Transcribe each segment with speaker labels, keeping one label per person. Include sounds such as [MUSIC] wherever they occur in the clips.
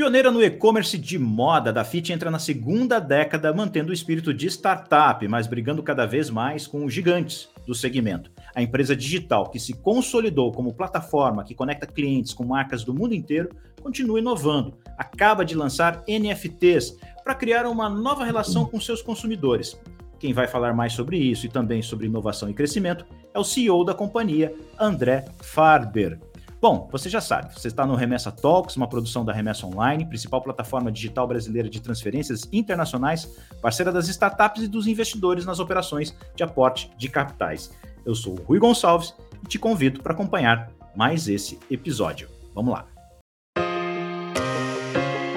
Speaker 1: Pioneira no e-commerce de moda, da Fit entra na segunda década mantendo o espírito de startup, mas brigando cada vez mais com os gigantes do segmento. A empresa digital que se consolidou como plataforma que conecta clientes com marcas do mundo inteiro continua inovando. Acaba de lançar NFTs para criar uma nova relação com seus consumidores. Quem vai falar mais sobre isso e também sobre inovação e crescimento é o CEO da companhia, André Farber. Bom, você já sabe, você está no Remessa Talks, uma produção da Remessa Online, principal plataforma digital brasileira de transferências internacionais, parceira das startups e dos investidores nas operações de aporte de capitais. Eu sou o Rui Gonçalves e te convido para acompanhar mais esse episódio. Vamos lá.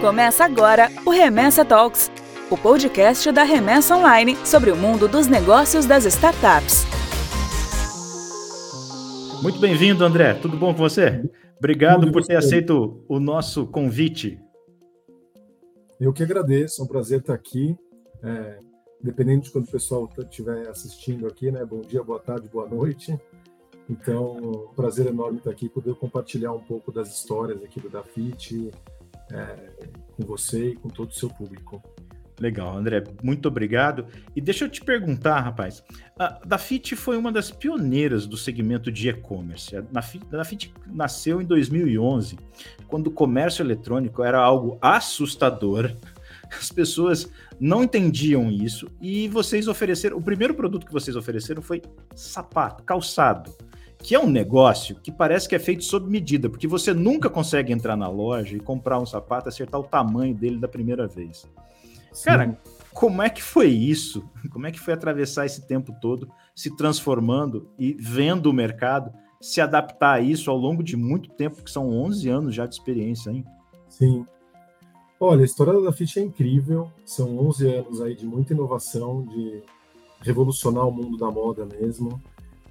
Speaker 2: Começa agora o Remessa Talks, o podcast da Remessa Online sobre o mundo dos negócios das startups.
Speaker 1: Muito bem-vindo, André. Tudo bom com você? Obrigado por ter aceito o nosso convite.
Speaker 3: Eu que agradeço, é um prazer estar aqui. É, dependendo de quando o pessoal estiver assistindo aqui, né? Bom dia, boa tarde, boa noite. Então, um prazer enorme estar aqui, poder compartilhar um pouco das histórias aqui do Dafit é, com você e com todo o seu público.
Speaker 1: Legal, André, muito obrigado. E deixa eu te perguntar, rapaz, a Dafit foi uma das pioneiras do segmento de e-commerce. A Dafit nasceu em 2011, quando o comércio eletrônico era algo assustador. As pessoas não entendiam isso e vocês ofereceram. O primeiro produto que vocês ofereceram foi sapato, calçado, que é um negócio que parece que é feito sob medida, porque você nunca consegue entrar na loja e comprar um sapato, acertar o tamanho dele da primeira vez. Sim. Cara, como é que foi isso? Como é que foi atravessar esse tempo todo, se transformando e vendo o mercado, se adaptar a isso ao longo de muito tempo, que são 11 anos já de experiência, hein?
Speaker 3: Sim. Olha, a história da Dafit é incrível. São 11 anos aí de muita inovação, de revolucionar o mundo da moda mesmo.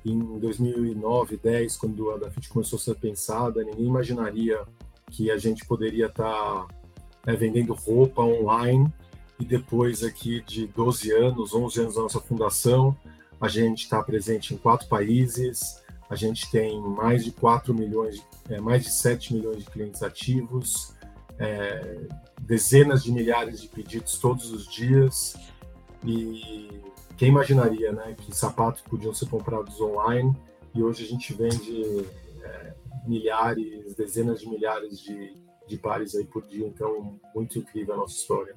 Speaker 3: Em 2009, 10, quando a Dafit começou a ser pensada, ninguém imaginaria que a gente poderia estar tá, né, vendendo roupa online e depois aqui de 12 anos, 11 anos da nossa fundação, a gente está presente em quatro países, a gente tem mais de 4 milhões, é, mais de 7 milhões de clientes ativos, é, dezenas de milhares de pedidos todos os dias. E quem imaginaria né, que sapatos podiam ser comprados online? E hoje a gente vende é, milhares, dezenas de milhares de, de pares aí por dia, então muito incrível a nossa história.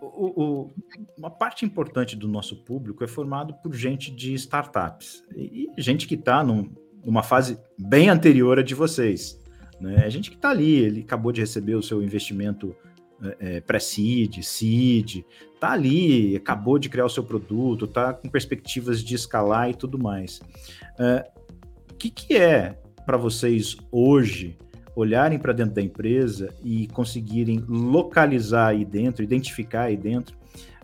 Speaker 1: O, o, uma parte importante do nosso público é formado por gente de startups e, gente que está num, numa fase bem anterior a de vocês. Né? É gente que está ali, ele acabou de receber o seu investimento é, é pré-seed, seed, está ali, acabou de criar o seu produto, está com perspectivas de escalar e tudo mais. É, o que, que é para vocês hoje olharem para dentro da empresa e conseguirem localizar aí dentro, identificar aí dentro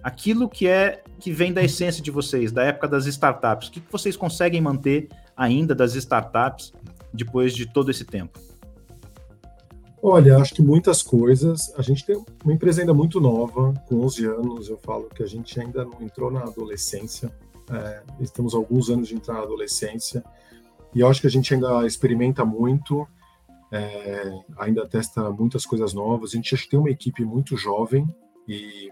Speaker 1: aquilo que é que vem da essência de vocês, da época das startups. O que, que vocês conseguem manter ainda das startups depois de todo esse tempo?
Speaker 3: Olha, acho que muitas coisas. A gente tem uma empresa ainda muito nova, com 11 anos. Eu falo que a gente ainda não entrou na adolescência. É, estamos alguns anos de entrar na adolescência. E eu acho que a gente ainda experimenta muito é, ainda testa muitas coisas novas. A gente tem uma equipe muito jovem e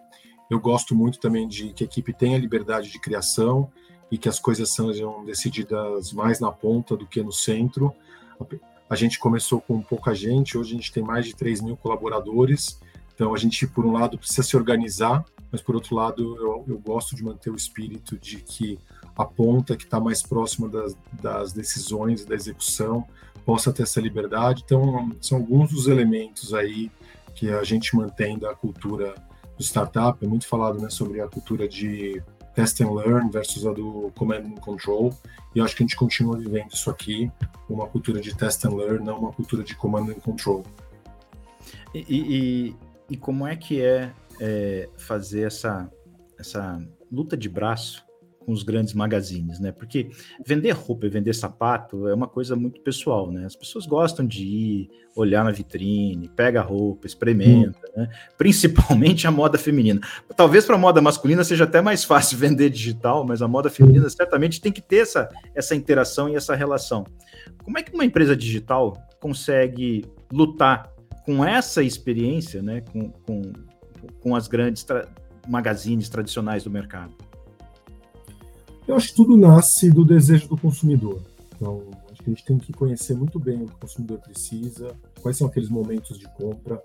Speaker 3: eu gosto muito também de que a equipe tenha liberdade de criação e que as coisas sejam decididas mais na ponta do que no centro. A gente começou com pouca gente, hoje a gente tem mais de 3 mil colaboradores, então a gente, por um lado, precisa se organizar, mas por outro lado, eu, eu gosto de manter o espírito de que a ponta que está mais próxima das, das decisões e da execução possa ter essa liberdade. Então, são alguns dos elementos aí que a gente mantém da cultura do startup. É muito falado né, sobre a cultura de test and learn versus a do command and control. E acho que a gente continua vivendo isso aqui, uma cultura de test and learn, não uma cultura de command and control.
Speaker 1: E, e, e como é que é, é fazer essa, essa luta de braço com os grandes magazines, né? Porque vender roupa e vender sapato é uma coisa muito pessoal, né? As pessoas gostam de ir, olhar na vitrine, pega a roupa, experimenta, hum. né? Principalmente a moda feminina. Talvez para a moda masculina seja até mais fácil [LAUGHS] vender digital, mas a moda feminina certamente tem que ter essa, essa interação e essa relação. Como é que uma empresa digital consegue lutar com essa experiência, né, com, com, com as grandes tra magazines tradicionais do mercado?
Speaker 3: Eu acho que tudo nasce do desejo do consumidor. Então, acho que a gente tem que conhecer muito bem o que o consumidor precisa, quais são aqueles momentos de compra,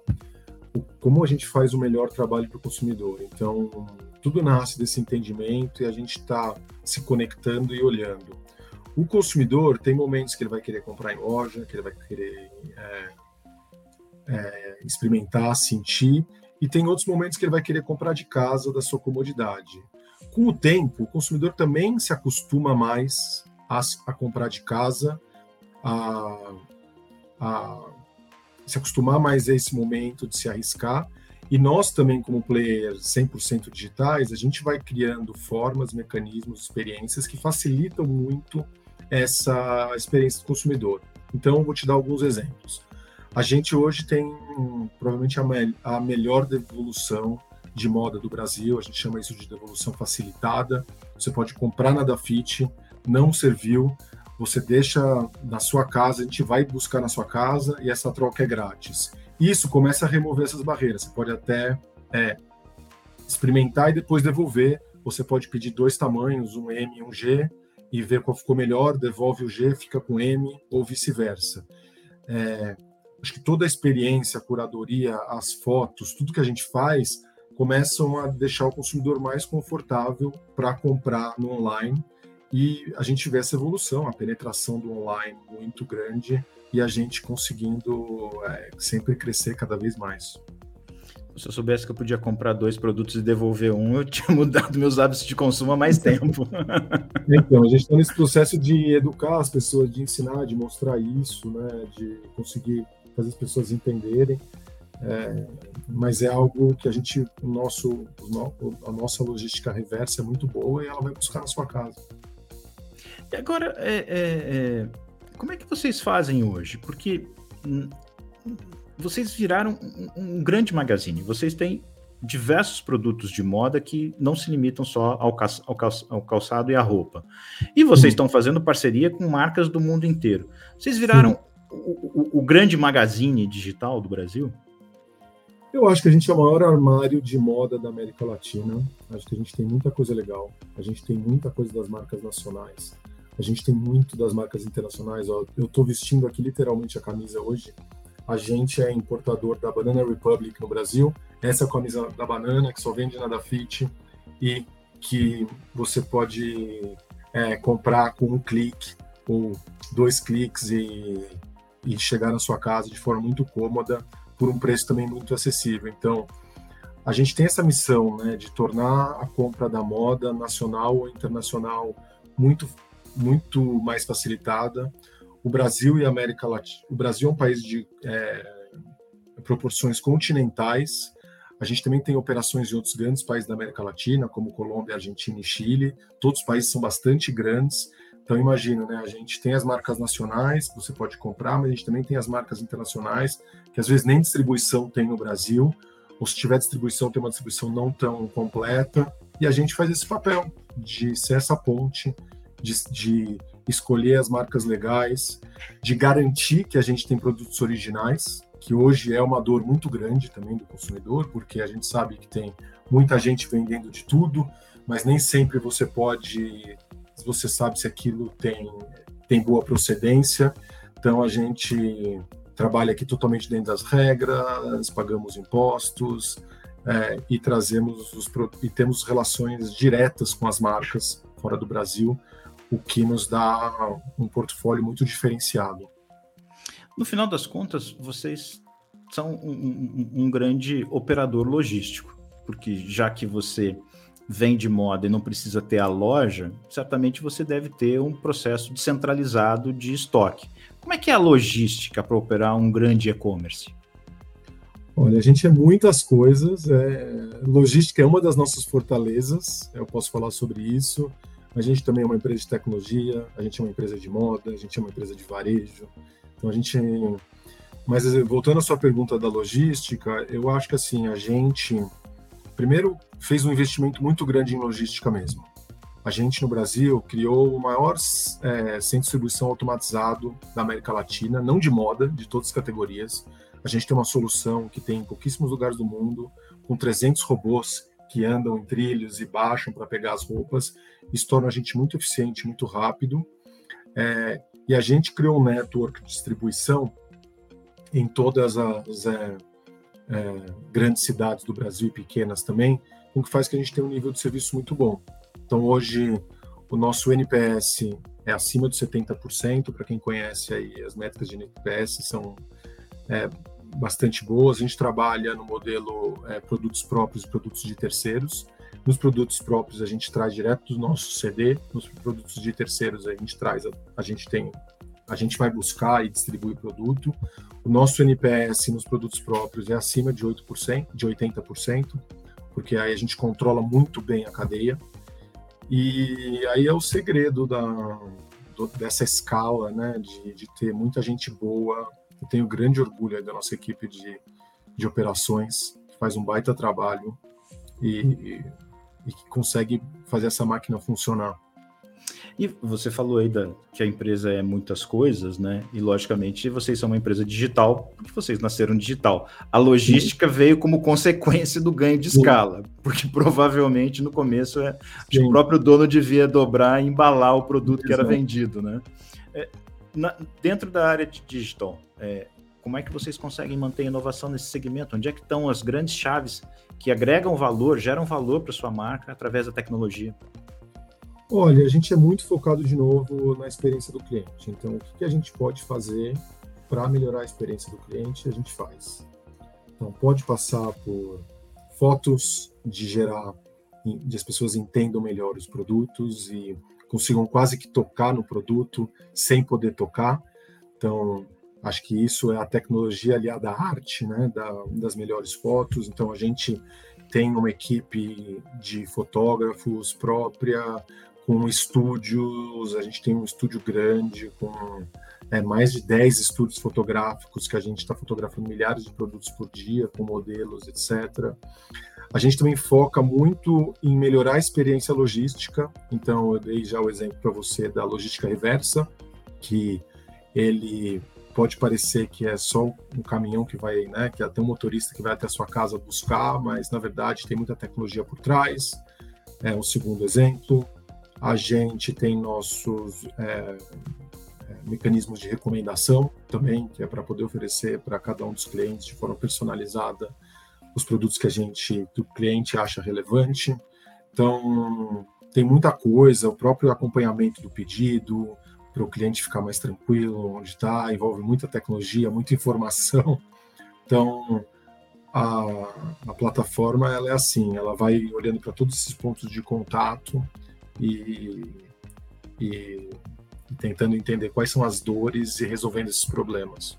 Speaker 3: como a gente faz o melhor trabalho para o consumidor. Então, tudo nasce desse entendimento e a gente está se conectando e olhando. O consumidor tem momentos que ele vai querer comprar em loja, que ele vai querer é, é, experimentar, sentir, e tem outros momentos que ele vai querer comprar de casa, da sua comodidade. Com o tempo, o consumidor também se acostuma mais a, a comprar de casa, a, a se acostumar mais a esse momento de se arriscar. E nós também, como players 100% digitais, a gente vai criando formas, mecanismos, experiências que facilitam muito essa experiência do consumidor. Então, vou te dar alguns exemplos. A gente hoje tem provavelmente a, me a melhor devolução de moda do Brasil, a gente chama isso de devolução facilitada. Você pode comprar na Dafit, não serviu, você deixa na sua casa, a gente vai buscar na sua casa e essa troca é grátis. Isso começa a remover essas barreiras. Você pode até é, experimentar e depois devolver. Você pode pedir dois tamanhos, um M e um G, e ver qual ficou melhor, devolve o G, fica com M, ou vice-versa. É, acho que toda a experiência, a curadoria, as fotos, tudo que a gente faz, começam a deixar o consumidor mais confortável para comprar no online e a gente vê essa evolução, a penetração do online muito grande e a gente conseguindo é, sempre crescer cada vez mais.
Speaker 1: Se eu soubesse que eu podia comprar dois produtos e devolver um, eu tinha [LAUGHS] mudado meus hábitos de consumo há mais tempo. [LAUGHS]
Speaker 3: então, a gente está nesse processo de educar as pessoas, de ensinar, de mostrar isso, né, de conseguir fazer as pessoas entenderem. É, mas é algo que a gente, o nosso, a nossa logística reversa é muito boa e ela vai buscar na sua casa.
Speaker 1: E agora, é, é, é, como é que vocês fazem hoje? Porque hum, vocês viraram um, um, grande magazine, vocês têm diversos produtos de moda que não se limitam só ao, ao, cal, ao calçado e à roupa. E vocês estão fazendo parceria com marcas do mundo inteiro. Vocês viraram o, o, o grande magazine digital do Brasil?
Speaker 3: Eu acho que a gente é o maior armário de moda da América Latina. Acho que a gente tem muita coisa legal. A gente tem muita coisa das marcas nacionais. A gente tem muito das marcas internacionais. Eu estou vestindo aqui literalmente a camisa hoje. A gente é importador da Banana Republic no Brasil. Essa é a camisa da banana que só vende na Dafit e que você pode é, comprar com um clique ou dois cliques e, e chegar na sua casa de forma muito cômoda por um preço também muito acessível. Então, a gente tem essa missão né, de tornar a compra da moda nacional ou internacional muito muito mais facilitada. O Brasil e a América Latina. O Brasil é um país de é, proporções continentais. A gente também tem operações em outros grandes países da América Latina, como Colômbia, Argentina e Chile. Todos os países são bastante grandes. Então, imagina, né? A gente tem as marcas nacionais você pode comprar, mas a gente também tem as marcas internacionais, que às vezes nem distribuição tem no Brasil, ou se tiver distribuição, tem uma distribuição não tão completa. E a gente faz esse papel de ser essa ponte de, de escolher as marcas legais, de garantir que a gente tem produtos originais, que hoje é uma dor muito grande também do consumidor, porque a gente sabe que tem muita gente vendendo de tudo, mas nem sempre você pode, você sabe se aquilo tem, tem boa procedência. Então a gente trabalha aqui totalmente dentro das regras, pagamos impostos é, e trazemos os e temos relações diretas com as marcas fora do Brasil o que nos dá um portfólio muito diferenciado.
Speaker 1: No final das contas, vocês são um, um, um grande operador logístico, porque já que você vende moda e não precisa ter a loja, certamente você deve ter um processo descentralizado de estoque. Como é que é a logística para operar um grande e-commerce?
Speaker 3: Olha, a gente é muitas coisas. É... Logística é uma das nossas fortalezas. Eu posso falar sobre isso. A gente também é uma empresa de tecnologia, a gente é uma empresa de moda, a gente é uma empresa de varejo. Então a gente. Mas voltando à sua pergunta da logística, eu acho que assim, a gente primeiro fez um investimento muito grande em logística mesmo. A gente no Brasil criou o maior é, centro de distribuição automatizado da América Latina, não de moda, de todas as categorias. A gente tem uma solução que tem em pouquíssimos lugares do mundo, com 300 robôs que andam em trilhos e baixam para pegar as roupas. Isso torna a gente muito eficiente, muito rápido. É, e a gente criou um network de distribuição em todas as é, é, grandes cidades do Brasil e pequenas também, o que faz que a gente tenha um nível de serviço muito bom. Então, hoje, o nosso NPS é acima de 70%. Para quem conhece aí, as métricas de NPS são é, bastante boas. A gente trabalha no modelo é, produtos próprios e produtos de terceiros. Nos produtos próprios, a gente traz direto do nosso CD. Nos produtos de terceiros, a gente traz, a, a gente tem, a gente vai buscar e distribuir produto. O nosso NPS nos produtos próprios é acima de 8%, de 80%, porque aí a gente controla muito bem a cadeia. E aí é o segredo da, do, dessa escala, né, de, de, ter muita gente boa. Eu tenho grande orgulho da nossa equipe de, de operações, que faz um baita trabalho e, e, e que consegue fazer essa máquina funcionar.
Speaker 1: E você falou aí da, que a empresa é muitas coisas, né? E logicamente vocês são uma empresa digital, porque vocês nasceram digital. A logística Sim. veio como consequência do ganho de Sim. escala, porque [LAUGHS] provavelmente no começo é, o próprio dono devia dobrar e embalar o produto Exato. que era vendido, né? É, na, dentro da área de digital, é, como é que vocês conseguem manter inovação nesse segmento? Onde é que estão as grandes chaves que agregam valor, geram valor para sua marca através da tecnologia?
Speaker 3: Olha, a gente é muito focado de novo na experiência do cliente. Então, o que a gente pode fazer para melhorar a experiência do cliente, a gente faz. Então, pode passar por fotos de gerar, de as pessoas entendam melhor os produtos e consigam quase que tocar no produto sem poder tocar. Então, acho que isso é a tecnologia aliada à arte, né, da, das melhores fotos. Então, a gente tem uma equipe de fotógrafos própria, com estúdios, a gente tem um estúdio grande, com é, mais de 10 estúdios fotográficos, que a gente está fotografando milhares de produtos por dia, com modelos, etc. A gente também foca muito em melhorar a experiência logística, então eu dei já o exemplo para você da logística reversa, que ele pode parecer que é só um caminhão que vai, né, que até um motorista que vai até a sua casa buscar, mas na verdade tem muita tecnologia por trás. É um segundo exemplo. A gente tem nossos é, é, mecanismos de recomendação também, que é para poder oferecer para cada um dos clientes de forma personalizada os produtos que a gente, que o cliente acha relevante. Então, tem muita coisa, o próprio acompanhamento do pedido, para o cliente ficar mais tranquilo onde está, envolve muita tecnologia, muita informação. Então, a, a plataforma ela é assim, ela vai olhando para todos esses pontos de contato e, e, e tentando entender quais são as dores e resolvendo esses problemas.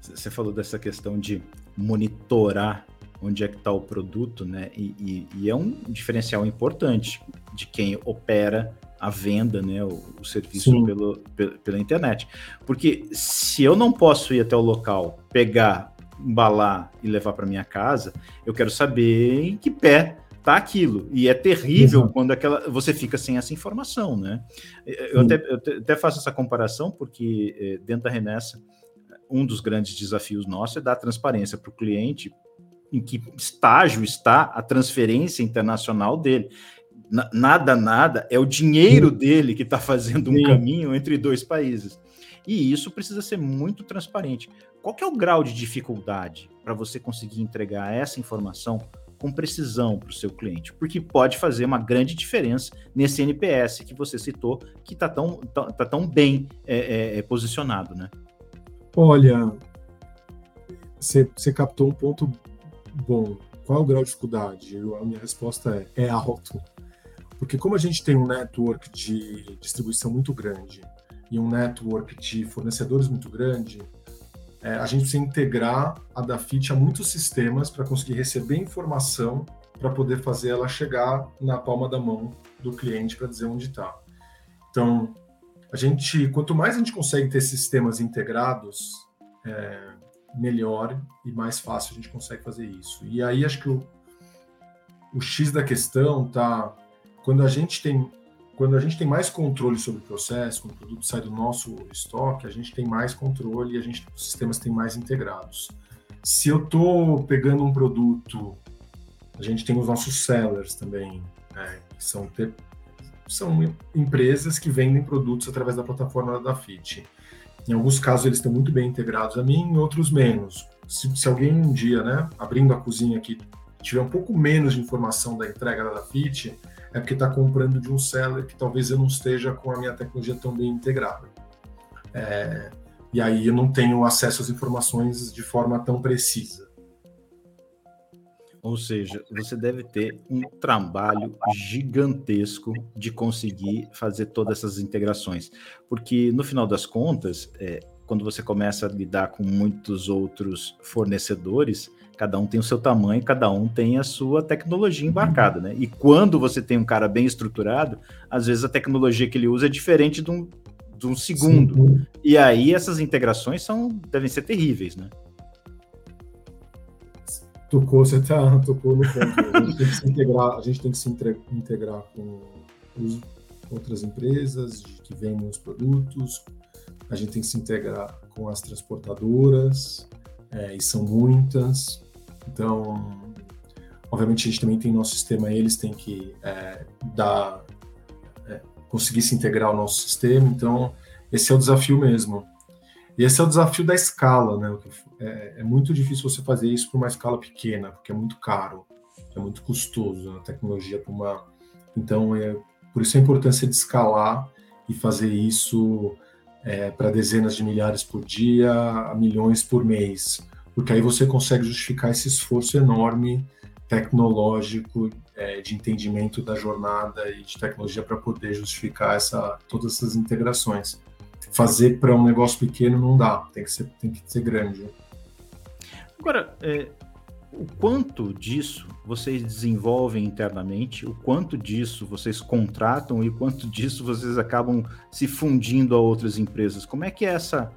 Speaker 1: Você falou dessa questão de monitorar onde é que está o produto, né? E, e, e, é um diferencial importante de quem opera a venda, né? O, o serviço pelo, pela, pela internet. Porque se eu não posso ir até o local, pegar, embalar e levar para minha casa, eu quero saber em que pé tá aquilo. E é terrível quando aquela, você fica sem essa informação, né? Eu até, eu até, faço essa comparação porque eh, dentro da remessa, um dos grandes desafios nossos é dar transparência para o cliente em que estágio está a transferência internacional dele. nada, nada, é o dinheiro dele que está fazendo um caminho entre dois países. E isso precisa ser muito transparente. Qual é o grau de dificuldade para você conseguir entregar essa informação com precisão para o seu cliente, porque pode fazer uma grande diferença nesse NPS que você citou, que está tão, tá, tá, tão bem é, é, é, posicionado, né?
Speaker 3: Olha, você captou um ponto bom. Qual é o grau de dificuldade? A minha resposta é, é alto. Porque como a gente tem um network de distribuição muito grande e um network de fornecedores muito grande, é, a gente precisa integrar a Dafit a muitos sistemas para conseguir receber informação para poder fazer ela chegar na palma da mão do cliente para dizer onde está. Então, a gente, quanto mais a gente consegue ter sistemas integrados, é, melhor e mais fácil a gente consegue fazer isso. E aí acho que o, o X da questão tá quando a gente tem quando a gente tem mais controle sobre o processo, quando o produto sai do nosso estoque, a gente tem mais controle e a gente, os sistemas têm mais integrados. Se eu estou pegando um produto, a gente tem os nossos sellers também, né, que são, são empresas que vendem produtos através da plataforma da FIT. Em alguns casos eles estão muito bem integrados a mim, em outros menos. Se, se alguém um dia, né, abrindo a cozinha aqui, tiver um pouco menos de informação da entrega da FIT, é porque está comprando de um seller que talvez eu não esteja com a minha tecnologia tão bem integrada. É, e aí eu não tenho acesso às informações de forma tão precisa.
Speaker 1: Ou seja, você deve ter um trabalho gigantesco de conseguir fazer todas essas integrações. Porque, no final das contas, é, quando você começa a lidar com muitos outros fornecedores, cada um tem o seu tamanho, cada um tem a sua tecnologia embarcada, né? E quando você tem um cara bem estruturado, às vezes a tecnologia que ele usa é diferente de um, de um segundo. Sim. E aí essas integrações são devem ser terríveis, né?
Speaker 3: Tocou, você tá, [LAUGHS] tocou no ponto. A gente tem que se integrar, a gente tem que se integrar com os, outras empresas que vendem os produtos, a gente tem que se integrar com as transportadoras, é, e são muitas. Então, obviamente, a gente também tem nosso sistema, eles têm que é, dar, é, conseguir se integrar ao nosso sistema. Então, esse é o desafio mesmo. E esse é o desafio da escala, né? É, é muito difícil você fazer isso para uma escala pequena, porque é muito caro, é muito custoso a tecnologia para uma. Então, é por isso a importância de escalar e fazer isso é, para dezenas de milhares por dia, a milhões por mês porque aí você consegue justificar esse esforço enorme tecnológico é, de entendimento da jornada e de tecnologia para poder justificar essa, todas essas integrações. Fazer para um negócio pequeno não dá, tem que ser, tem que ser grande.
Speaker 1: Agora, é, o quanto disso vocês desenvolvem internamente, o quanto disso vocês contratam e o quanto disso vocês acabam se fundindo a outras empresas? Como é que é essa,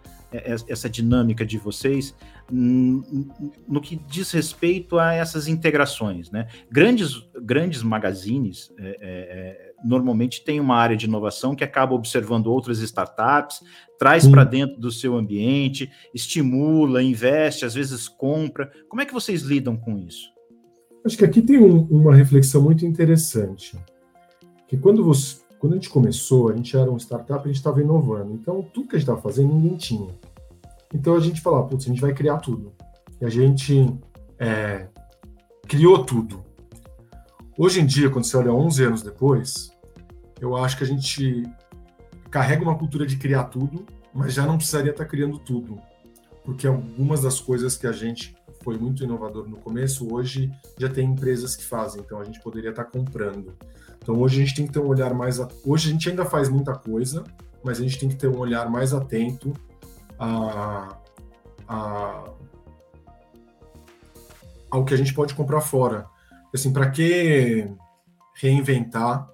Speaker 1: essa dinâmica de vocês no que diz respeito a essas integrações. Né? Grandes, grandes magazines é, é, é, normalmente têm uma área de inovação que acaba observando outras startups, traz para dentro do seu ambiente, estimula, investe, às vezes compra. Como é que vocês lidam com isso?
Speaker 3: Acho que aqui tem um, uma reflexão muito interessante. Que quando, você, quando a gente começou, a gente era um startup, a gente estava inovando. Então, tudo que a gente estava fazendo, ninguém tinha. Então a gente falou, putz, a gente vai criar tudo. E a gente é, criou tudo. Hoje em dia, quando você olha 11 anos depois, eu acho que a gente carrega uma cultura de criar tudo, mas já não precisaria estar criando tudo. Porque algumas das coisas que a gente foi muito inovador no começo, hoje já tem empresas que fazem, então a gente poderia estar comprando. Então hoje a gente tem que ter um olhar mais. Hoje a gente ainda faz muita coisa, mas a gente tem que ter um olhar mais atento a, a, ao que a gente pode comprar fora. Assim, para que reinventar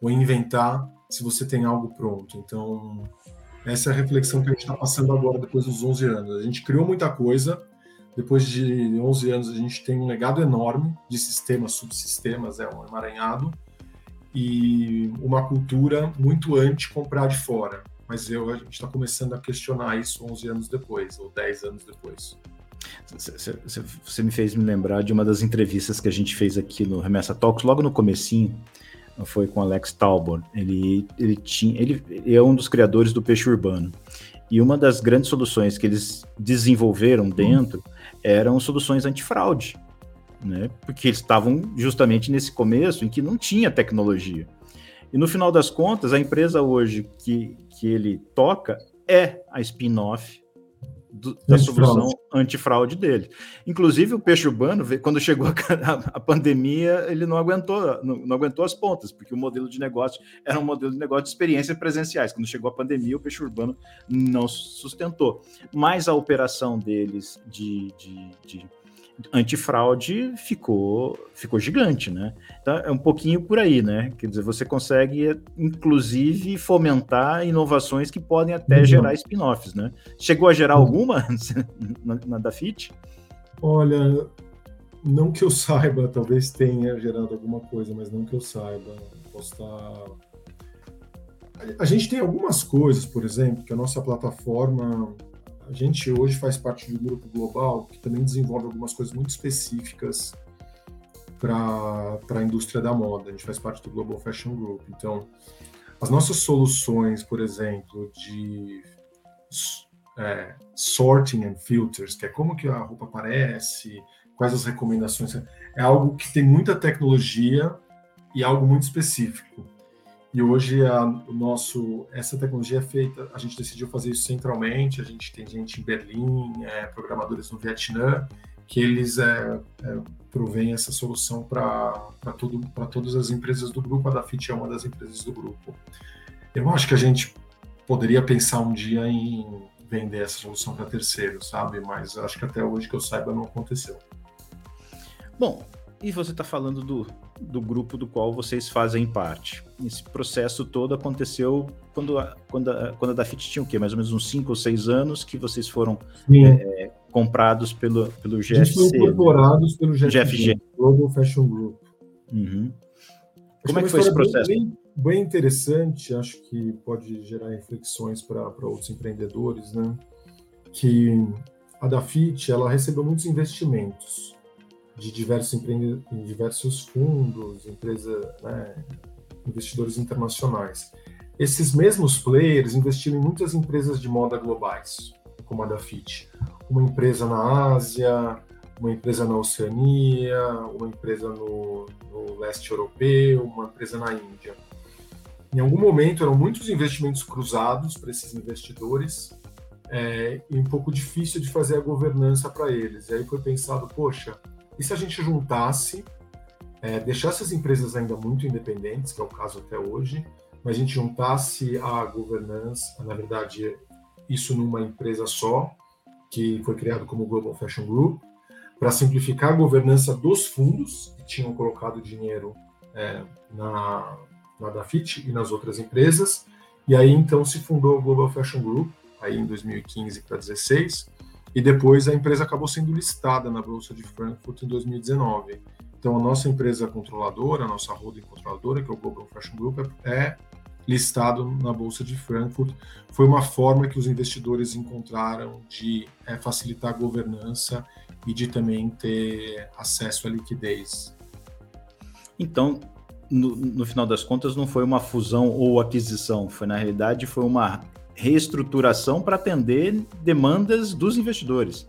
Speaker 3: ou inventar se você tem algo pronto? Então, essa é a reflexão que a gente está passando agora, depois dos 11 anos. A gente criou muita coisa, depois de 11 anos a gente tem um legado enorme de sistemas, subsistemas, é um emaranhado, e uma cultura muito anti-comprar de fora mas eu, a gente está começando a questionar isso 11 anos depois, ou 10 anos depois.
Speaker 1: Você me fez me lembrar de uma das entrevistas que a gente fez aqui no Remessa Talks, logo no comecinho, foi com Alex Talbot. Ele, ele, tinha, ele, ele é um dos criadores do peixe urbano. E uma das grandes soluções que eles desenvolveram dentro eram soluções antifraude, né? Porque eles estavam justamente nesse começo em que não tinha tecnologia. E no final das contas, a empresa hoje que, que ele toca é a spin-off da solução antifraude dele. Inclusive, o peixe urbano, quando chegou [LAUGHS] a, a pandemia, ele não aguentou, não, não, aguentou as pontas, porque o modelo de negócio era um modelo de negócio de experiências presenciais. Quando chegou a pandemia, o peixe urbano não sustentou. Mas a operação deles de, de, de antifraude ficou, ficou gigante, né? Então é um pouquinho por aí, né? Quer dizer, você consegue, inclusive, fomentar inovações que podem até uhum. gerar spin-offs, né? Chegou a gerar uhum. alguma [LAUGHS] na, na Dafit?
Speaker 3: Olha, não que eu saiba, talvez tenha gerado alguma coisa, mas não que eu saiba. Posso estar... A gente tem algumas coisas, por exemplo, que a nossa plataforma a gente hoje faz parte de um grupo global que também desenvolve algumas coisas muito específicas para a indústria da moda. A gente faz parte do Global Fashion Group. Então, as nossas soluções, por exemplo, de é, sorting and filters, que é como que a roupa aparece, quais as recomendações, é algo que tem muita tecnologia e algo muito específico. E hoje a, o nosso, essa tecnologia é feita, a gente decidiu fazer isso centralmente, a gente tem gente em Berlim, é, programadores no Vietnã, que eles é, é, essa solução para todas as empresas do grupo, a Dafit é uma das empresas do grupo. Eu acho que a gente poderia pensar um dia em vender essa solução para terceiros, sabe? Mas acho que até hoje que eu saiba não aconteceu.
Speaker 1: Bom, e você está falando do, do grupo do qual vocês fazem parte. Esse processo todo aconteceu quando a, quando a, quando a Dafit tinha o quê? Mais ou menos uns 5 ou 6 anos que vocês foram é, comprados pelo, pelo GFC. Eles foram
Speaker 3: incorporados pelo GFG, GFG. Global Fashion Group.
Speaker 1: Uhum. Como é que foi esse processo?
Speaker 3: Bem, bem, interessante, acho que pode gerar reflexões para outros empreendedores, né? Que a Dafit, ela recebeu muitos investimentos de diversos, empreende... diversos fundos, empresas, né, investidores internacionais. Esses mesmos players investiram em muitas empresas de moda globais, como a da Fit. Uma empresa na Ásia, uma empresa na Oceania, uma empresa no, no leste europeu, uma empresa na Índia. Em algum momento eram muitos investimentos cruzados para esses investidores é, e um pouco difícil de fazer a governança para eles. E aí foi pensado, poxa, e se a gente juntasse, é, deixasse as empresas ainda muito independentes, que é o caso até hoje, mas a gente juntasse a governança, na verdade, isso numa empresa só, que foi criado como Global Fashion Group, para simplificar a governança dos fundos que tinham colocado dinheiro é, na, na Dafit e nas outras empresas. E aí então se fundou o Global Fashion Group, aí em 2015 para 2016, e depois a empresa acabou sendo listada na Bolsa de Frankfurt em 2019. Então, a nossa empresa controladora, a nossa holding controladora, que é o Global Fashion Group, é listado na Bolsa de Frankfurt. Foi uma forma que os investidores encontraram de é, facilitar a governança e de também ter acesso à liquidez.
Speaker 1: Então, no, no, final das contas, não foi uma fusão ou aquisição, foi na realidade foi uma reestruturação para atender demandas dos investidores.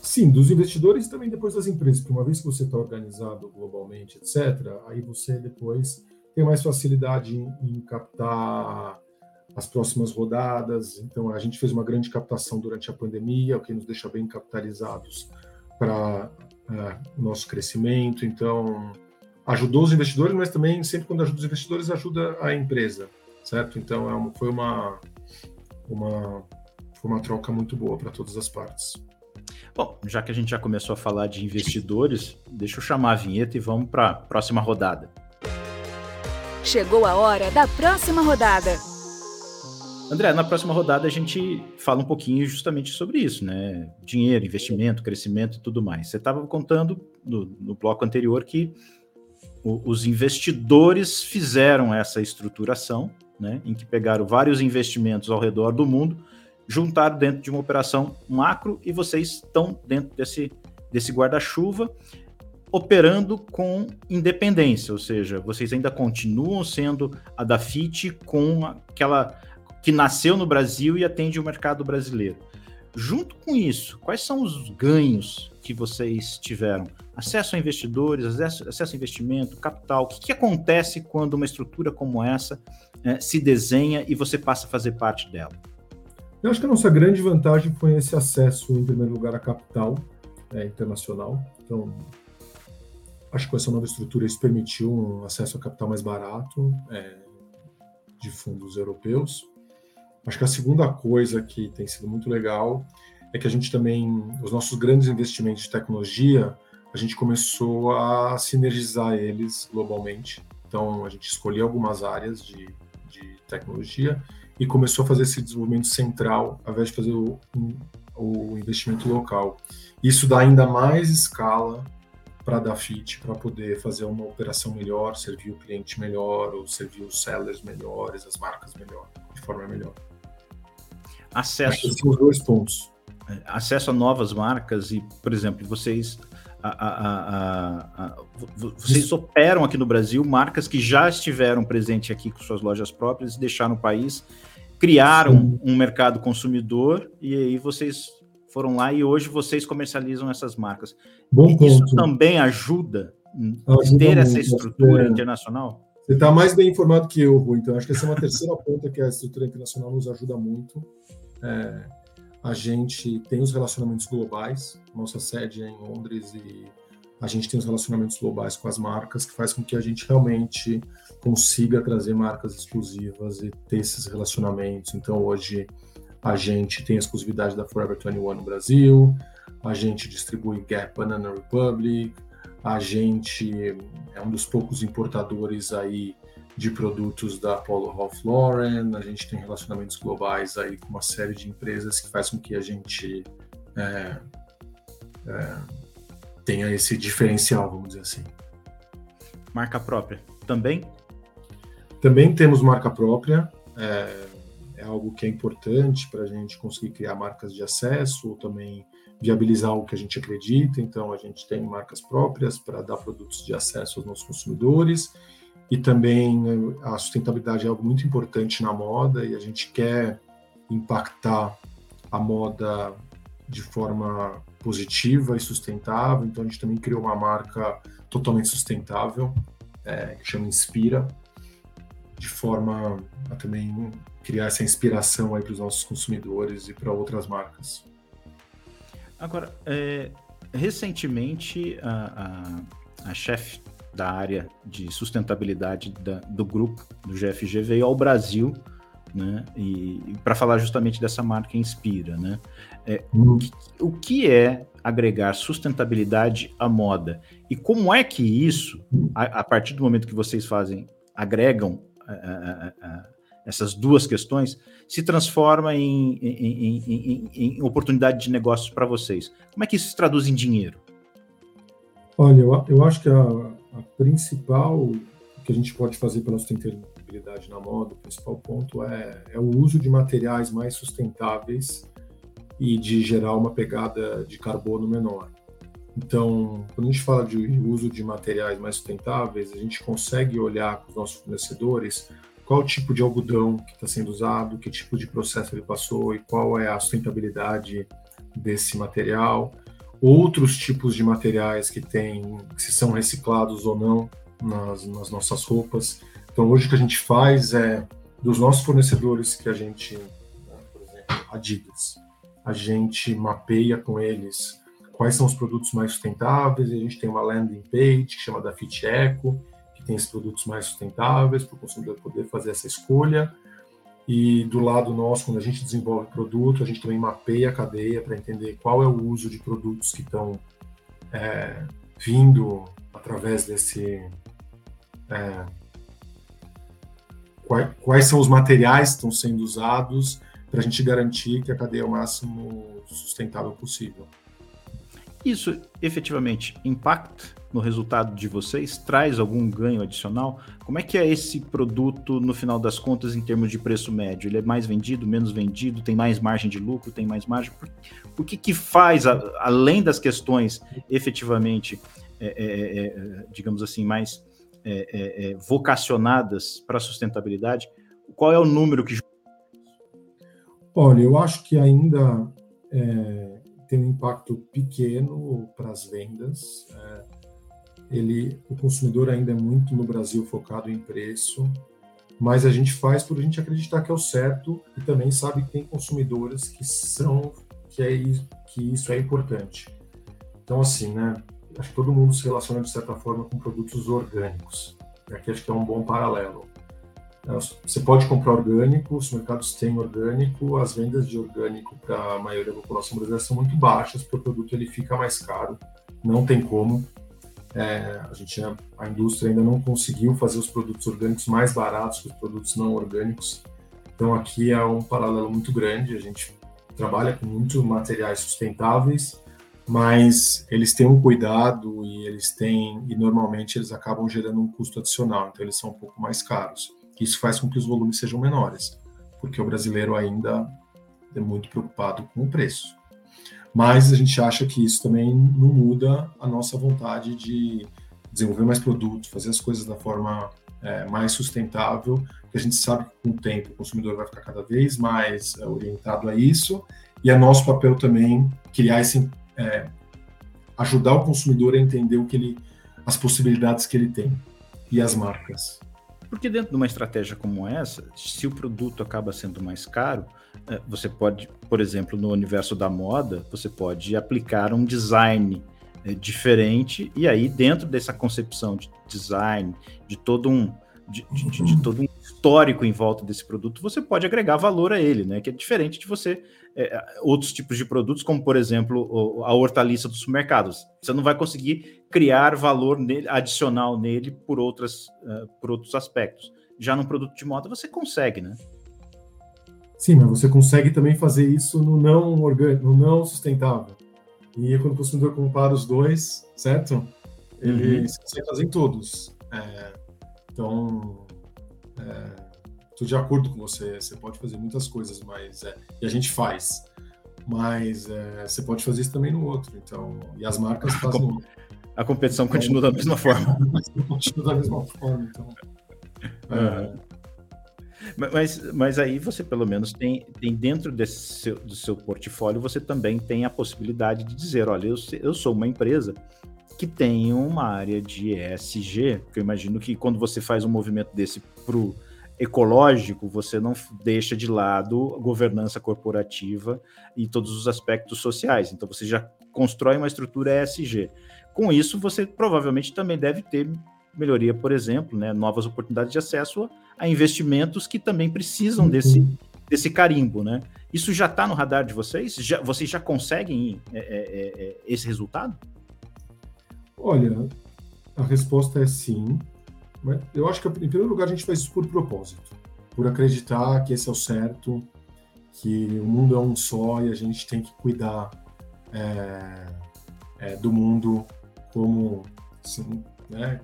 Speaker 3: Sim, dos investidores e também depois das empresas, porque uma vez que você está organizado globalmente, etc., aí você depois tem mais facilidade em, em captar as próximas rodadas. Então, a gente fez uma grande captação durante a pandemia, o que nos deixa bem capitalizados para é, o nosso crescimento. Então, ajudou os investidores, mas também, sempre quando ajuda os investidores, ajuda a empresa certo? Então é uma, foi uma, uma, foi uma troca muito boa para todas as partes.
Speaker 1: Bom, já que a gente já começou a falar de investidores, deixa eu chamar a vinheta e vamos para a próxima rodada.
Speaker 2: Chegou a hora da próxima rodada.
Speaker 1: André, na próxima rodada a gente fala um pouquinho justamente sobre isso, né? Dinheiro, investimento, crescimento e tudo mais. Você estava contando no, no, bloco anterior que o, os investidores fizeram essa estruturação né, em que pegaram vários investimentos ao redor do mundo, juntaram dentro de uma operação macro e vocês estão dentro desse, desse guarda-chuva operando com independência, ou seja, vocês ainda continuam sendo a da FIT com aquela que nasceu no Brasil e atende o mercado brasileiro. Junto com isso, quais são os ganhos que vocês tiveram? Acesso a investidores, acesso, a investimento, capital. O que, que acontece quando uma estrutura como essa é, se desenha e você passa a fazer parte dela?
Speaker 3: Eu acho que a nossa grande vantagem foi esse acesso, em primeiro lugar, a capital é, internacional. Então, acho que com essa nova estrutura isso permitiu um acesso a capital mais barato é, de fundos europeus. Acho que a segunda coisa que tem sido muito legal é que a gente também, os nossos grandes investimentos de tecnologia, a gente começou a sinergizar eles globalmente. Então, a gente escolheu algumas áreas de de tecnologia e começou a fazer esse desenvolvimento central, ao invés de fazer o, o investimento local. Isso dá ainda mais escala para a Dafit, para poder fazer uma operação melhor, servir o cliente melhor, ou servir os sellers melhores, as marcas melhor, de forma melhor.
Speaker 1: Acesso.
Speaker 3: Os dois pontos.
Speaker 1: É, acesso a novas marcas e, por exemplo, vocês. A, a, a, vocês Isso. operam aqui no Brasil marcas que já estiveram presentes aqui com suas lojas próprias deixaram o país, criaram Sim. um mercado consumidor e aí vocês foram lá e hoje vocês comercializam essas marcas. Bom Isso ponto. também ajuda, ajuda ter essa estrutura é. internacional?
Speaker 3: Você está mais bem informado que eu, Rui, então acho que essa é uma terceira ponta que a estrutura internacional nos ajuda muito. É, a gente tem os relacionamentos globais, nossa sede é em Londres e a gente tem os relacionamentos globais com as marcas, que faz com que a gente realmente consiga trazer marcas exclusivas e ter esses relacionamentos. Então, hoje, a gente tem a exclusividade da Forever 21 no Brasil, a gente distribui Gap Banana Republic, a gente é um dos poucos importadores aí de produtos da Polo Ralph Lauren, a gente tem relacionamentos globais aí com uma série de empresas que faz com que a gente é, é, tenha esse diferencial, vamos dizer assim.
Speaker 1: Marca própria também?
Speaker 3: Também temos marca própria. É, é algo que é importante para a gente conseguir criar marcas de acesso ou também viabilizar o que a gente acredita. Então, a gente tem marcas próprias para dar produtos de acesso aos nossos consumidores e também a sustentabilidade é algo muito importante na moda e a gente quer impactar a moda de forma positiva e sustentável. Então, a gente também criou uma marca totalmente sustentável, é, que chama Inspira, de forma a também criar essa inspiração aí para os nossos consumidores e para outras marcas.
Speaker 1: Agora, é, recentemente a, a, a chefe da área de sustentabilidade da, do grupo do GFG veio ao Brasil, né? E, e para falar justamente dessa marca Inspira, né? É, o, que, o que é agregar sustentabilidade à moda e como é que isso, a, a partir do momento que vocês fazem, agregam a, a, essas duas questões, se transforma em, em, em, em oportunidade de negócios para vocês? Como é que isso se traduz em dinheiro?
Speaker 3: Olha, eu, eu acho que a, a principal que a gente pode fazer pela sustentabilidade na moda, o principal ponto é, é o uso de materiais mais sustentáveis e de gerar uma pegada de carbono menor. Então, quando a gente fala de uso de materiais mais sustentáveis, a gente consegue olhar com os nossos fornecedores qual tipo de algodão que está sendo usado, que tipo de processo ele passou e qual é a sustentabilidade desse material. Outros tipos de materiais que tem, se são reciclados ou não nas, nas nossas roupas. Então, hoje o que a gente faz é, dos nossos fornecedores que a gente, por exemplo, Adidas, a gente mapeia com eles quais são os produtos mais sustentáveis, a gente tem uma landing page que chama da Fit Eco, tem esses produtos mais sustentáveis para o consumidor poder fazer essa escolha. E do lado nosso, quando a gente desenvolve produto, a gente também mapeia a cadeia para entender qual é o uso de produtos que estão é, vindo através desse. É, quais, quais são os materiais que estão sendo usados para a gente garantir que a cadeia é o máximo sustentável possível.
Speaker 1: Isso efetivamente impacta no resultado de vocês? Traz algum ganho adicional? Como é que é esse produto no final das contas em termos de preço médio? Ele é mais vendido, menos vendido? Tem mais margem de lucro? Tem mais margem? O que que faz, além das questões efetivamente, é, é, é, é digamos assim, mais é, é, vocacionadas para a sustentabilidade? Qual é o número que...
Speaker 3: Olha, eu acho que ainda tem um impacto pequeno para as vendas. É, ele, o consumidor ainda é muito no Brasil focado em preço, mas a gente faz por a gente acreditar que é o certo e também sabe que tem consumidores que são que é que isso é importante. Então assim, né? Acho que todo mundo se relaciona de certa forma com produtos orgânicos. Aqui acho que é um bom paralelo. Você pode comprar orgânico, os mercados têm orgânico, as vendas de orgânico para a maioria da população brasileira são muito baixas, porque o produto ele fica mais caro, não tem como. É, a gente a indústria ainda não conseguiu fazer os produtos orgânicos mais baratos que os produtos não orgânicos. Então aqui é um paralelo muito grande. A gente trabalha com muitos materiais sustentáveis, mas eles têm um cuidado e eles têm e normalmente eles acabam gerando um custo adicional. Então eles são um pouco mais caros. Isso faz com que os volumes sejam menores, porque o brasileiro ainda é muito preocupado com o preço. Mas a gente acha que isso também não muda a nossa vontade de desenvolver mais produtos, fazer as coisas da forma é, mais sustentável, porque a gente sabe que com o tempo o consumidor vai ficar cada vez mais é, orientado a isso, e é nosso papel também criar esse, é, ajudar o consumidor a entender o que ele, as possibilidades que ele tem e as marcas.
Speaker 1: Porque dentro de uma estratégia como essa, se o produto acaba sendo mais caro, é, você pode, por exemplo, no universo da moda, você pode aplicar um design é, diferente e aí dentro dessa concepção de design, de todo um de, de, de, todo um histórico em volta desse produto, você pode agregar valor a ele, né? Que é diferente de você é, outros tipos de produtos, como por exemplo a hortaliça dos supermercados. Você não vai conseguir criar valor nele, adicional nele por outras uh, por outros aspectos. Já no produto de moda você consegue, né?
Speaker 3: Sim, mas você consegue também fazer isso no não orgânico, no não sustentável. E quando o consumidor compara os dois, certo? Ele uhum. consegue fazer em todos. É, então, estou é, de acordo com você. Você pode fazer muitas coisas, mas é, e a gente faz. Mas é, você pode fazer isso também no outro. Então, e as marcas fazem.
Speaker 1: A competição então, continua da mesma forma. [LAUGHS]
Speaker 3: continua da mesma forma. Então,
Speaker 1: uhum. Mas, mas aí você pelo menos tem, tem dentro desse seu, do seu portfólio, você também tem a possibilidade de dizer, olha, eu, eu sou uma empresa que tem uma área de ESG, que eu imagino que quando você faz um movimento desse para o ecológico, você não deixa de lado governança corporativa e todos os aspectos sociais. Então você já constrói uma estrutura ESG. Com isso, você provavelmente também deve ter melhoria, por exemplo, né, novas oportunidades de acesso a investimentos que também precisam uhum. desse, desse carimbo, né? Isso já está no radar de vocês? Já, vocês já conseguem é, é, é, é, esse resultado?
Speaker 3: Olha, a resposta é sim. Mas eu acho que, em primeiro lugar, a gente faz isso por propósito, por acreditar que esse é o certo, que o mundo é um só e a gente tem que cuidar é, é, do mundo como, assim, né,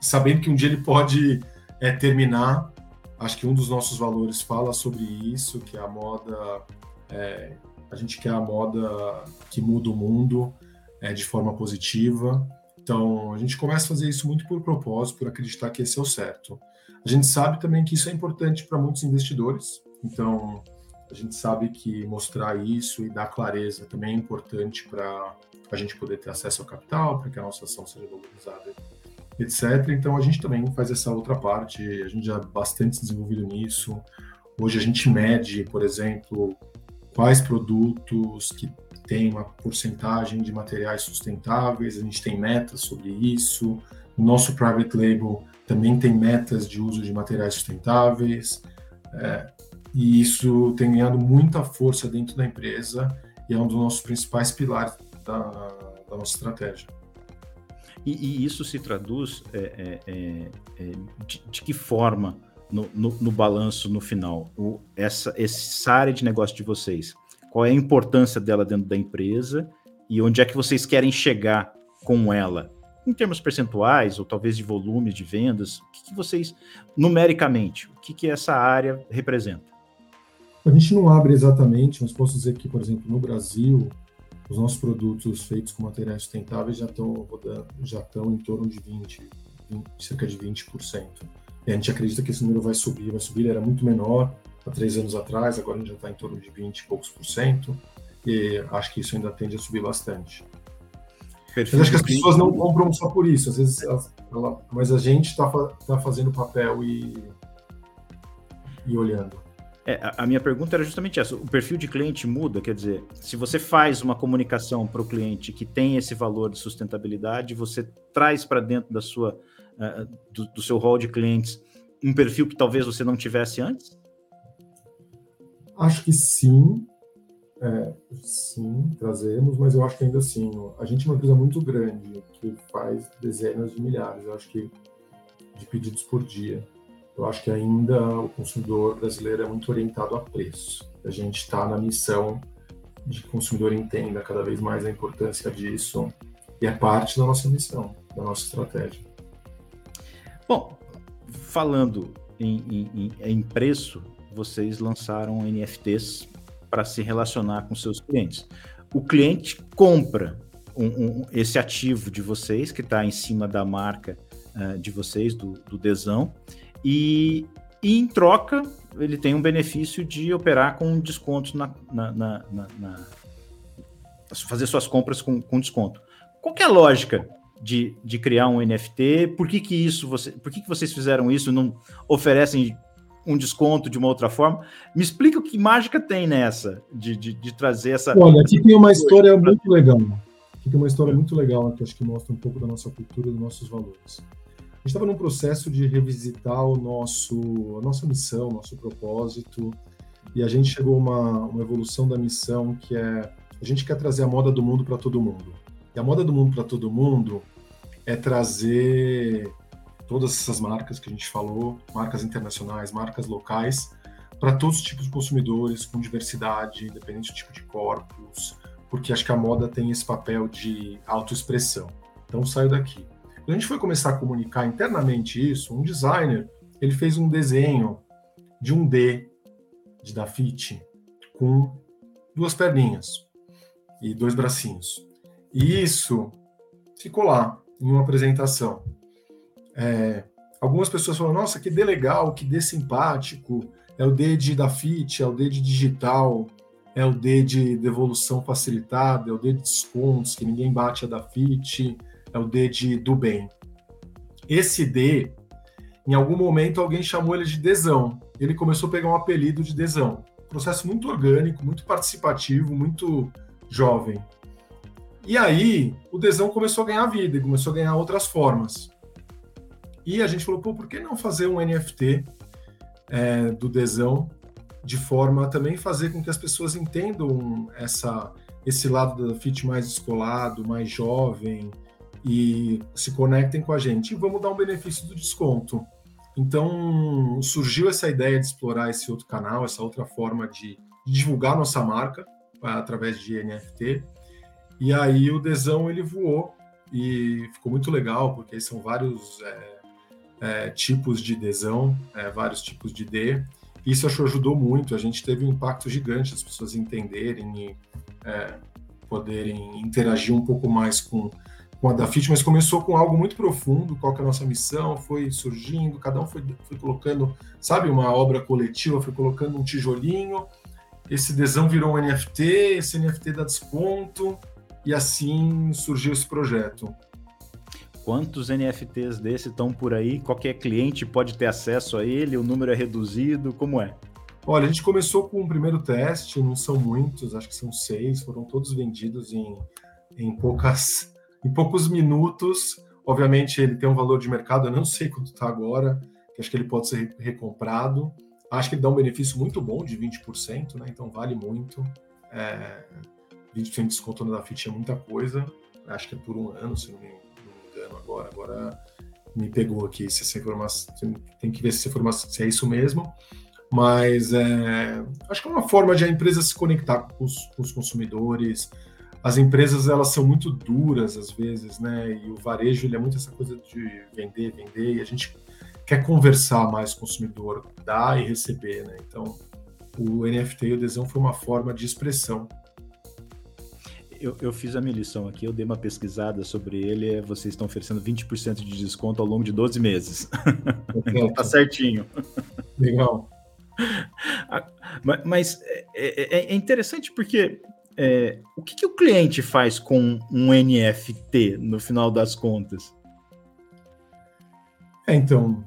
Speaker 3: sabendo que um dia ele pode é, terminar. Acho que um dos nossos valores fala sobre isso, que a moda, é, a gente quer a moda que muda o mundo é, de forma positiva. Então, a gente começa a fazer isso muito por propósito, por acreditar que esse é o certo. A gente sabe também que isso é importante para muitos investidores. Então, a gente sabe que mostrar isso e dar clareza também é importante para a gente poder ter acesso ao capital, para que a nossa ação seja valorizada etc. Então a gente também faz essa outra parte, a gente já é bastante desenvolvido nisso. Hoje a gente mede, por exemplo, quais produtos que têm uma porcentagem de materiais sustentáveis, a gente tem metas sobre isso. O nosso private label também tem metas de uso de materiais sustentáveis. É, e isso tem ganhado muita força dentro da empresa e é um dos nossos principais pilares da, da nossa estratégia.
Speaker 1: E, e isso se traduz é, é, é, é, de, de, que forma no, no, no balanço no final? O, essa, essa área de negócio de vocês, qual é a importância dela dentro da empresa e onde é que vocês querem chegar com ela? Em termos percentuais, ou talvez de volume de vendas, o que, que vocês, numericamente, o que, que essa área representa?
Speaker 3: A gente não abre exatamente, mas posso dizer que, por exemplo, no Brasil, os nossos produtos feitos com materiais sustentáveis já estão já estão em torno de 20, 20, cerca de 20%. E a gente acredita que esse número vai subir, vai subir, ele era muito menor há três anos atrás, agora a gente já está em torno de 20 e poucos por cento, e acho que isso ainda tende a subir bastante. Perfeito. Mas acho que as pessoas não compram só por isso, às vezes, ela, mas a gente está tá fazendo papel e, e olhando.
Speaker 1: É, a, minha pergunta era justamente essa: o perfil de cliente muda? Quer dizer, se você faz uma comunicação para o cliente que tem esse valor de sustentabilidade, você traz para dentro da sua, uh, do, do, seu hall de clientes um perfil que talvez você não tivesse antes?
Speaker 3: Acho que sim. É, sim, trazemos, mas eu acho que ainda assim, a gente é uma empresa muito grande que faz dezenas de milhares, eu acho que de pedidos por dia eu acho que ainda o consumidor brasileiro é muito orientado a preço. A gente está na missão de que o consumidor entenda cada vez mais a importância disso e é parte da nossa missão, da nossa estratégia.
Speaker 1: Bom, falando em, em, em preço, vocês lançaram NFTs para se relacionar com seus clientes. O cliente compra um, um, esse ativo de vocês, que está em cima da marca uh, de vocês, do, do Desão, e, e, em troca ele tem um benefício de operar com descontos na, na, na, na fazer suas compras com, com desconto. Qual é a lógica de, de criar um NFT? Por que, que isso você, por que, que vocês fizeram isso? Não oferecem um desconto de uma outra forma? Me explica o que mágica tem nessa de, de, de trazer essa.
Speaker 3: Olha, aqui tem uma história muito legal. Aqui tem uma história muito legal que acho que mostra um pouco da nossa cultura e dos nossos valores. A gente estava num processo de revisitar o nosso, a nossa missão, nosso propósito, e a gente chegou a uma, uma evolução da missão que é a gente quer trazer a moda do mundo para todo mundo. E a moda do mundo para todo mundo é trazer todas essas marcas que a gente falou, marcas internacionais, marcas locais, para todos os tipos de consumidores, com diversidade, independente do tipo de corpos, porque acho que a moda tem esse papel de autoexpressão. Então saio daqui. Quando a gente foi começar a comunicar internamente isso, um designer ele fez um desenho de um D de Dafite com duas perninhas e dois bracinhos. E isso ficou lá em uma apresentação. É, algumas pessoas falam: nossa, que D legal, que D simpático, é o D de FIT, é o D de digital, é o D de devolução facilitada, é o D de descontos, que ninguém bate a da FIT, é o D de do bem. Esse D, em algum momento alguém chamou ele de Desão. Ele começou a pegar um apelido de Desão. Processo muito orgânico, muito participativo, muito jovem. E aí, o Desão começou a ganhar vida e começou a ganhar outras formas. E a gente falou, pô, por que não fazer um NFT é, do Desão de forma a também fazer com que as pessoas entendam essa, esse lado da fit mais descolado, mais jovem e se conectem com a gente. E vamos dar um benefício do desconto. Então, surgiu essa ideia de explorar esse outro canal, essa outra forma de divulgar nossa marca através de NFT. E aí o Desão ele voou e ficou muito legal, porque são vários é, é, tipos de Desão, é, vários tipos de D. Isso acho ajudou muito, a gente teve um impacto gigante, as pessoas entenderem e é, poderem interagir um pouco mais com, com a Dafit, mas começou com algo muito profundo, qual que é a nossa missão, foi surgindo, cada um foi, foi colocando, sabe, uma obra coletiva, foi colocando um tijolinho, esse desão virou um NFT, esse NFT dá desconto, e assim surgiu esse projeto.
Speaker 1: Quantos NFTs desse estão por aí? Qualquer cliente pode ter acesso a ele? O número é reduzido? Como é?
Speaker 3: Olha, a gente começou com o primeiro teste, não são muitos, acho que são seis, foram todos vendidos em, em, poucas, [LAUGHS] em poucos minutos. Obviamente, ele tem um valor de mercado, eu não sei quanto está agora, acho que ele pode ser recomprado. Acho que ele dá um benefício muito bom de 20%, né? Então vale muito. É, 20% de desconto na FIT é muita coisa. Acho que é por um ano, se não me, engano agora. Agora me pegou aqui essa informação. Tem que ver se, informação, se é isso mesmo. Mas é, acho que é uma forma de a empresa se conectar com os, com os consumidores. As empresas elas são muito duras às vezes, né? E o varejo ele é muito essa coisa de vender, vender. E a gente quer conversar mais com o consumidor, dar e receber, né? Então, o NFT e o adesão foi uma forma de expressão.
Speaker 1: Eu, eu, fiz a minha lição aqui, eu dei uma pesquisada sobre ele, é, vocês estão oferecendo 20% de desconto ao longo de 12 meses. então [LAUGHS] tá certinho.
Speaker 3: Legal. [LAUGHS]
Speaker 1: Mas, mas é, é, é, interessante porque é, o que, que, o cliente faz com um NFT no final das contas?
Speaker 3: É, então,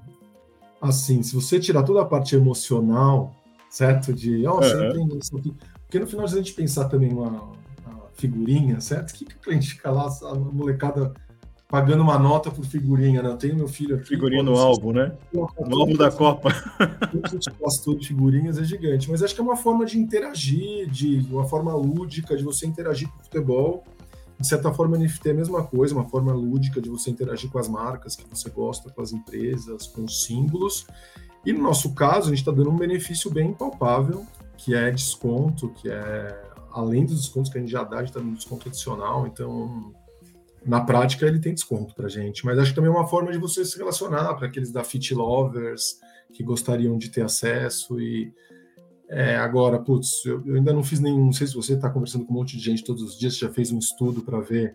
Speaker 3: assim, se você tirar toda a parte emocional, certo? De, ó, oh, você tem isso aqui. Porque no final, se a gente pensar também uma figurinha, certo? O que, que o cliente fica lá, a molecada pagando uma nota por figurinha, né? Eu tenho meu filho aqui.
Speaker 1: Figurinha no álbum, né? No álbum da Copa. [LAUGHS]
Speaker 3: Pastor de figurinhas é gigante, mas acho que é uma forma de interagir, de uma forma lúdica de você interagir com o futebol de certa forma, NFT é a mesma coisa, uma forma lúdica de você interagir com as marcas que você gosta, com as empresas, com os símbolos. E no nosso caso, a gente está dando um benefício bem palpável, que é desconto, que é além dos descontos que a gente já dá, a gente está dando desconto adicional. Então, na prática, ele tem desconto para gente. Mas acho que também é uma forma de você se relacionar para aqueles da Fit Lovers que gostariam de ter acesso e É, agora, putz, eu, eu, ainda não fiz nenhum. Não sei se você está conversando com um monte de gente todos os dias, já fez um estudo para ver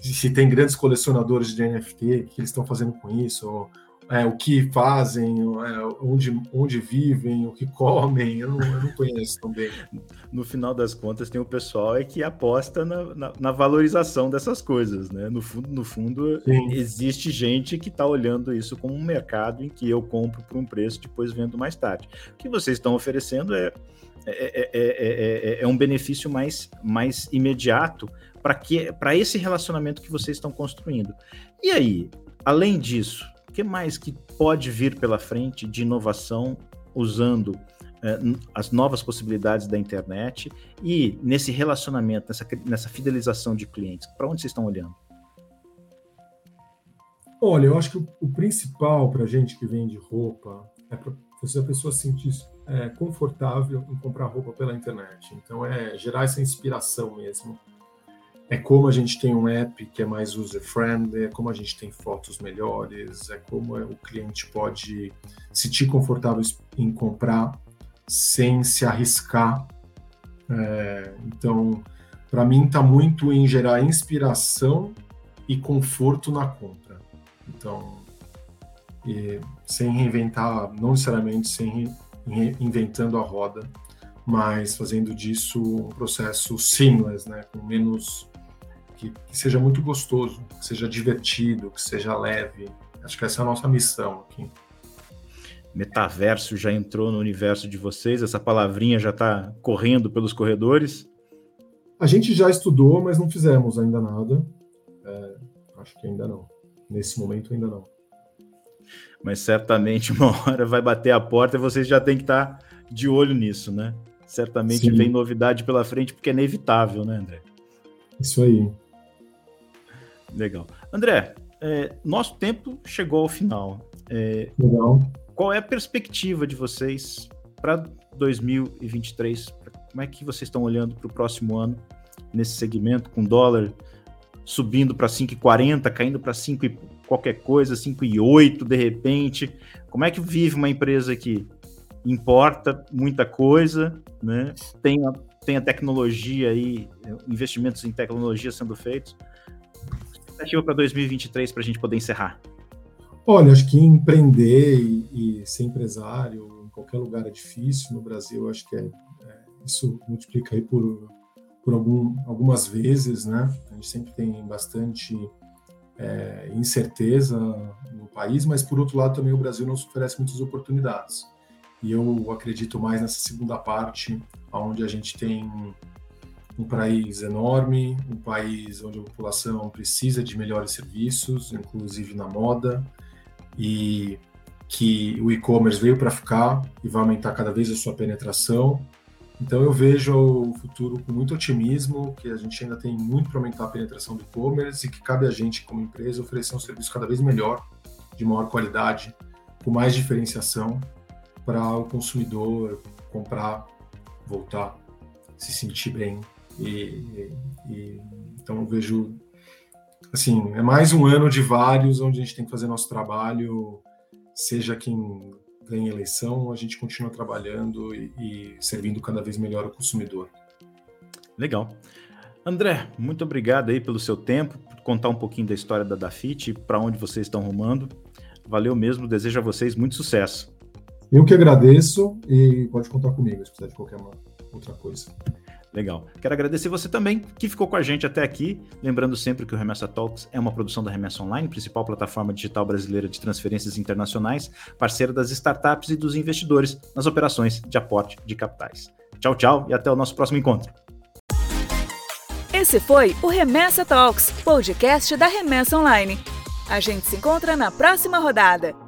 Speaker 3: se tem grandes colecionadores de NFT, que eles estão fazendo com isso, ou, é, o que fazem, é, onde, onde vivem, o que comem, eu não, eu não conheço também. [LAUGHS]
Speaker 1: No final das contas, tem o pessoal é que aposta na, na, na valorização dessas coisas, né? No fundo, no fundo existe gente que está olhando isso como um mercado em que eu compro por um preço, depois vendo mais tarde. O que vocês estão oferecendo é, é, é, é um benefício mais, mais imediato para esse relacionamento que vocês estão construindo. E aí, além disso, o que mais que pode vir pela frente de inovação usando eh, as novas possibilidades da internet e nesse relacionamento, nessa, nessa fidelização de clientes? Para onde vocês estão olhando?
Speaker 3: Olha, eu acho que o, o principal para a gente que vende roupa é para a pessoa se sentir é, confortável em comprar roupa pela internet. Então, é gerar essa inspiração mesmo é como a gente tem um app que é mais user-friendly, é como a gente tem fotos melhores, é como o cliente pode se sentir confortável em comprar sem se arriscar. É, então, para mim, está muito em gerar inspiração e conforto na compra. Então, sem reinventar, não necessariamente sem inventando a roda, mas fazendo disso um processo seamless, né, com menos que, que seja muito gostoso, que seja divertido, que seja leve. Acho que essa é a nossa missão aqui.
Speaker 1: Metaverso já entrou no universo de vocês? Essa palavrinha já está correndo pelos corredores?
Speaker 3: A gente já estudou, mas não fizemos ainda nada. É, acho que ainda não. Nesse momento, ainda não.
Speaker 1: Mas certamente [LAUGHS] uma hora vai bater a porta e vocês já têm que estar tá de olho nisso, né? Certamente Sim. vem novidade pela frente, porque é inevitável, né, André?
Speaker 3: Isso aí.
Speaker 1: Legal. André, é, nosso tempo chegou ao final.
Speaker 3: É, Legal.
Speaker 1: Qual é a perspectiva de vocês para 2023? Como é que vocês estão olhando para o próximo ano nesse segmento, com dólar subindo para 5,40, caindo para 5 e qualquer coisa, 5,8 de repente? Como é que vive uma empresa que importa muita coisa, né? tem, a, tem a tecnologia aí, investimentos em tecnologia sendo feitos, expectativa para 2023 para a gente poder encerrar?
Speaker 3: Olha, acho que empreender e, e, ser empresário em qualquer lugar é difícil. No Brasil, acho que é, é, isso multiplica aí por, por algum, algumas vezes, né? A gente sempre tem bastante é, incerteza no país, mas por outro lado também o Brasil nos oferece muitas oportunidades. E eu acredito mais nessa segunda parte, onde a gente tem um país enorme, um país onde a população precisa de melhores serviços, inclusive na moda, e que o e-commerce veio para ficar e vai aumentar cada vez a sua penetração. Então eu vejo o futuro com muito otimismo, que a gente ainda tem muito para aumentar a penetração do e-commerce e que cabe a gente como empresa oferecer um serviço cada vez melhor, de maior qualidade, com mais diferenciação para o consumidor comprar, voltar, se sentir bem e, e, então eu vejo assim, é mais um ano de vários onde a gente tem que fazer nosso trabalho, seja quem ganha eleição, a gente continua trabalhando e, e servindo cada vez melhor o consumidor.
Speaker 1: Legal. André, muito obrigado aí pelo seu tempo, por contar um pouquinho da história da Dafit, para onde vocês estão rumando. Valeu mesmo, desejo a vocês muito sucesso.
Speaker 3: Eu que agradeço e pode contar comigo se precisar de qualquer outra coisa.
Speaker 1: Legal. Quero agradecer você também que ficou com a gente até aqui. Lembrando sempre que o Remessa Talks é uma produção da Remessa Online, principal plataforma digital brasileira de transferências internacionais, parceira das startups e dos investidores nas operações de aporte de capitais. Tchau, tchau e até o nosso próximo encontro.
Speaker 2: Esse foi o Remessa Talks, podcast da Remessa Online. A gente se encontra na próxima rodada.